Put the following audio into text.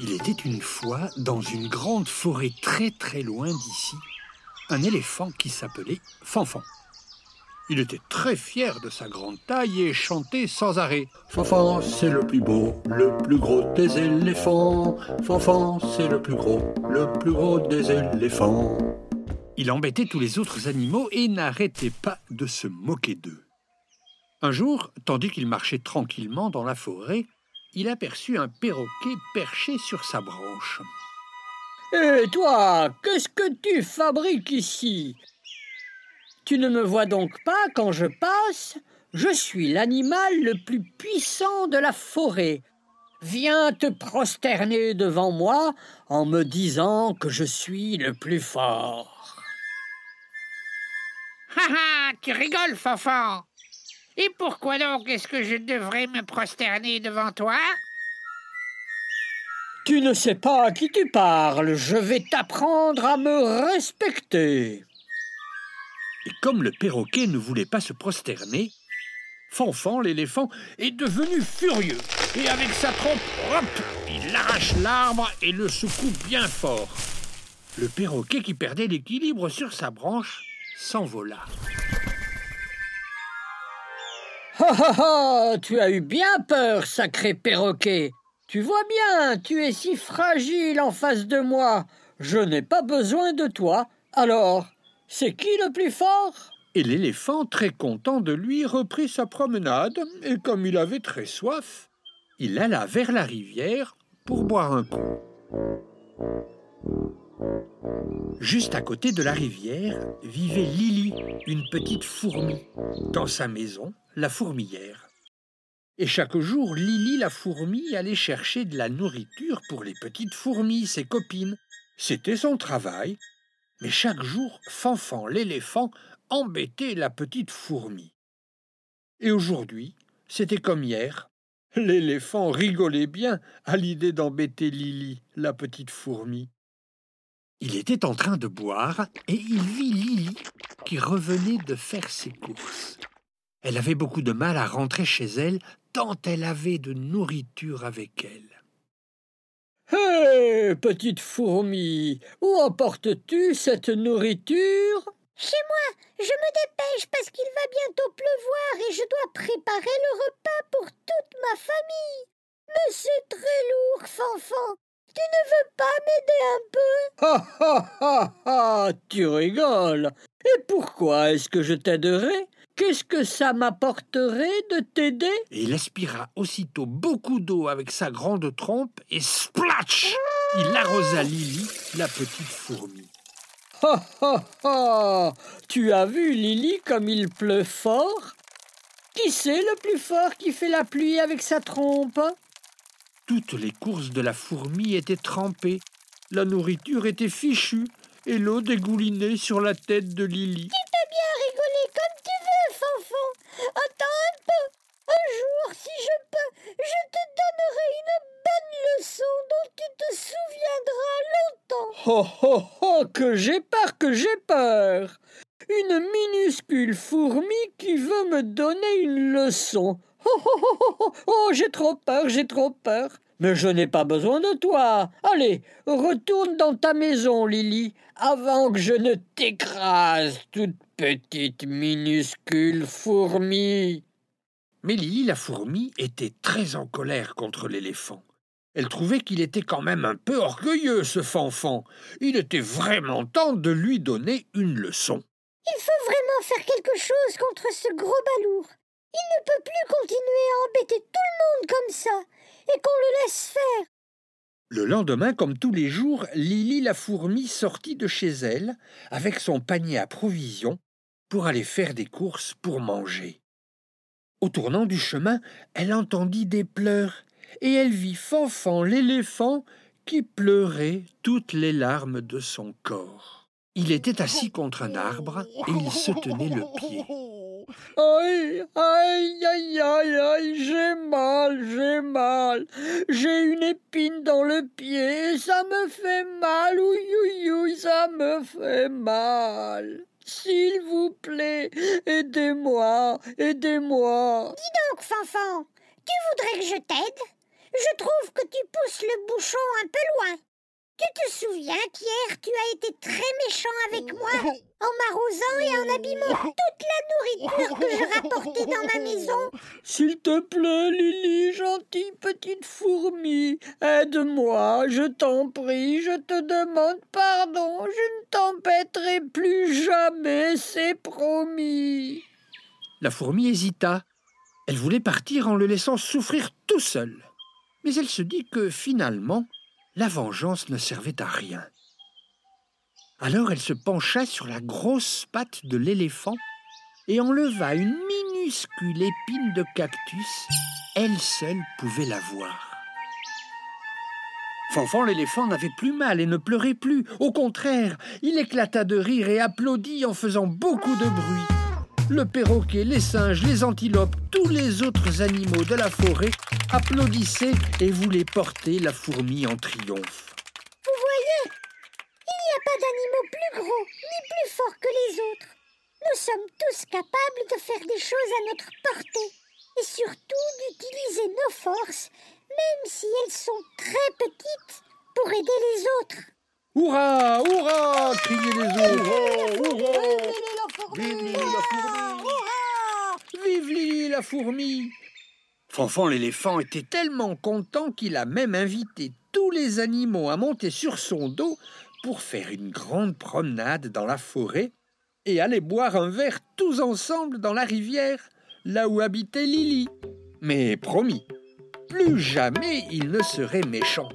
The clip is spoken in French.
Il était une fois, dans une grande forêt très très loin d'ici, un éléphant qui s'appelait Fanfan. Il était très fier de sa grande taille et chantait sans arrêt. Fanfan, c'est le plus beau, le plus gros des éléphants. Fanfan, c'est le plus gros, le plus gros des éléphants. Il embêtait tous les autres animaux et n'arrêtait pas de se moquer d'eux. Un jour, tandis qu'il marchait tranquillement dans la forêt, il aperçut un perroquet perché sur sa branche. Et toi, qu'est-ce que tu fabriques ici? Tu ne me vois donc pas quand je passe Je suis l'animal le plus puissant de la forêt. Viens te prosterner devant moi en me disant que je suis le plus fort. Ha ha, tu rigoles, Fanfan. Et pourquoi donc est-ce que je devrais me prosterner devant toi? Tu ne sais pas à qui tu parles. Je vais t'apprendre à me respecter. Et comme le perroquet ne voulait pas se prosterner, Fanfan, l'éléphant, est devenu furieux. Et avec sa trompe, il arrache l'arbre et le secoue bien fort. Le perroquet, qui perdait l'équilibre sur sa branche, s'envola. Ha ha ha Tu as eu bien peur, sacré perroquet. Tu vois bien, tu es si fragile en face de moi. Je n'ai pas besoin de toi. Alors, c'est qui le plus fort? Et l'éléphant, très content de lui, reprit sa promenade, et comme il avait très soif, il alla vers la rivière pour boire un coup. Juste à côté de la rivière vivait Lily, une petite fourmi, dans sa maison, la fourmilière. Et chaque jour, Lily la fourmi allait chercher de la nourriture pour les petites fourmis, ses copines. C'était son travail. Mais chaque jour, Fanfan l'éléphant embêtait la petite fourmi. Et aujourd'hui, c'était comme hier. L'éléphant rigolait bien à l'idée d'embêter Lily, la petite fourmi. Il était en train de boire et il vit Lily qui revenait de faire ses courses. Elle avait beaucoup de mal à rentrer chez elle tant elle avait de nourriture avec elle. Hé, petite fourmi, où emportes-tu cette nourriture? Chez moi, je me dépêche parce qu'il va bientôt pleuvoir et je dois préparer le repas pour toute ma famille. Mais c'est très lourd, Fanfan. Tu ne veux pas m'aider un peu? Ha ha ha ha Tu rigoles Et pourquoi est-ce que je t'aiderais? Qu'est-ce que ça m'apporterait de t'aider? Et il aspira aussitôt beaucoup d'eau avec sa grande trompe et splatch Il arrosa Lily, la petite fourmi. Ha ha ha Tu as vu, Lily, comme il pleut fort? Qui c'est le plus fort qui fait la pluie avec sa trompe? Toutes les courses de la fourmi étaient trempées, la nourriture était fichue et l'eau dégoulinait sur la tête de Lily. Tu peux bien rigoler comme tu veux, Fanfan. Attends un peu. Un jour, si je peux, je te donnerai une bonne leçon dont tu te souviendras longtemps. Oh oh oh Que j'ai peur, que j'ai peur Une minuscule fourmi qui veut me donner une leçon. Oh oh oh oh oh, oh j'ai trop peur, j'ai trop peur. Mais je n'ai pas besoin de toi. Allez, retourne dans ta maison, Lily, avant que je ne t'écrase, toute petite minuscule fourmi. Mais Lily la fourmi était très en colère contre l'éléphant. Elle trouvait qu'il était quand même un peu orgueilleux, ce fanfan. Il était vraiment temps de lui donner une leçon. Il faut vraiment faire quelque chose contre ce gros balourd. Il ne peut plus continuer à embêter tout le monde comme ça, et qu'on le laisse faire. Le lendemain, comme tous les jours, Lily la fourmi sortit de chez elle avec son panier à provisions pour aller faire des courses pour manger. Au tournant du chemin, elle entendit des pleurs et elle vit Fanfan l'éléphant qui pleurait toutes les larmes de son corps. Il était assis contre un arbre et il se tenait le pied. Aïe, aïe, aïe, aïe, aïe, j'ai mal, j'ai mal. J'ai une épine dans le pied, ça me fait mal, ouï, ouï, ouï, ça me fait mal. S'il vous plaît, aidez-moi, aidez-moi. Dis donc, Fanfan, tu voudrais que je t'aide? Je trouve que tu pousses le bouchon un peu loin. Tu te souviens qu'hier tu as été très méchant avec moi en m'arrosant et en abîmant toute la nourriture que je rapportais dans ma maison? S'il te plaît, Lily, gentille petite fourmi, aide-moi, je t'en prie, je te demande pardon, je ne t'embêterai plus jamais, c'est promis. La fourmi hésita. Elle voulait partir en le laissant souffrir tout seul. Mais elle se dit que finalement, la vengeance ne servait à rien. Alors elle se pencha sur la grosse patte de l'éléphant et enleva une minuscule épine de cactus. Elle seule pouvait la voir. Fanfan l'éléphant n'avait plus mal et ne pleurait plus. Au contraire, il éclata de rire et applaudit en faisant beaucoup de bruit. Le perroquet, les singes, les antilopes, tous les autres animaux de la forêt applaudissaient et voulaient porter la fourmi en triomphe. Vous voyez, il n'y a pas d'animaux plus gros ni plus forts que les autres. Nous sommes tous capables de faire des choses à notre portée et surtout d'utiliser nos forces, même si elles sont très petites, pour aider les autres. Hurrah Hurrah criaient les autres. Vive Vive la fourmi Vive Lily la fourmi Fanfan l'éléphant était tellement content qu'il a même invité tous les animaux à monter sur son dos pour faire une grande promenade dans la forêt et aller boire un verre tous ensemble dans la rivière, là où habitait Lily. Mais promis, plus jamais il ne serait méchant.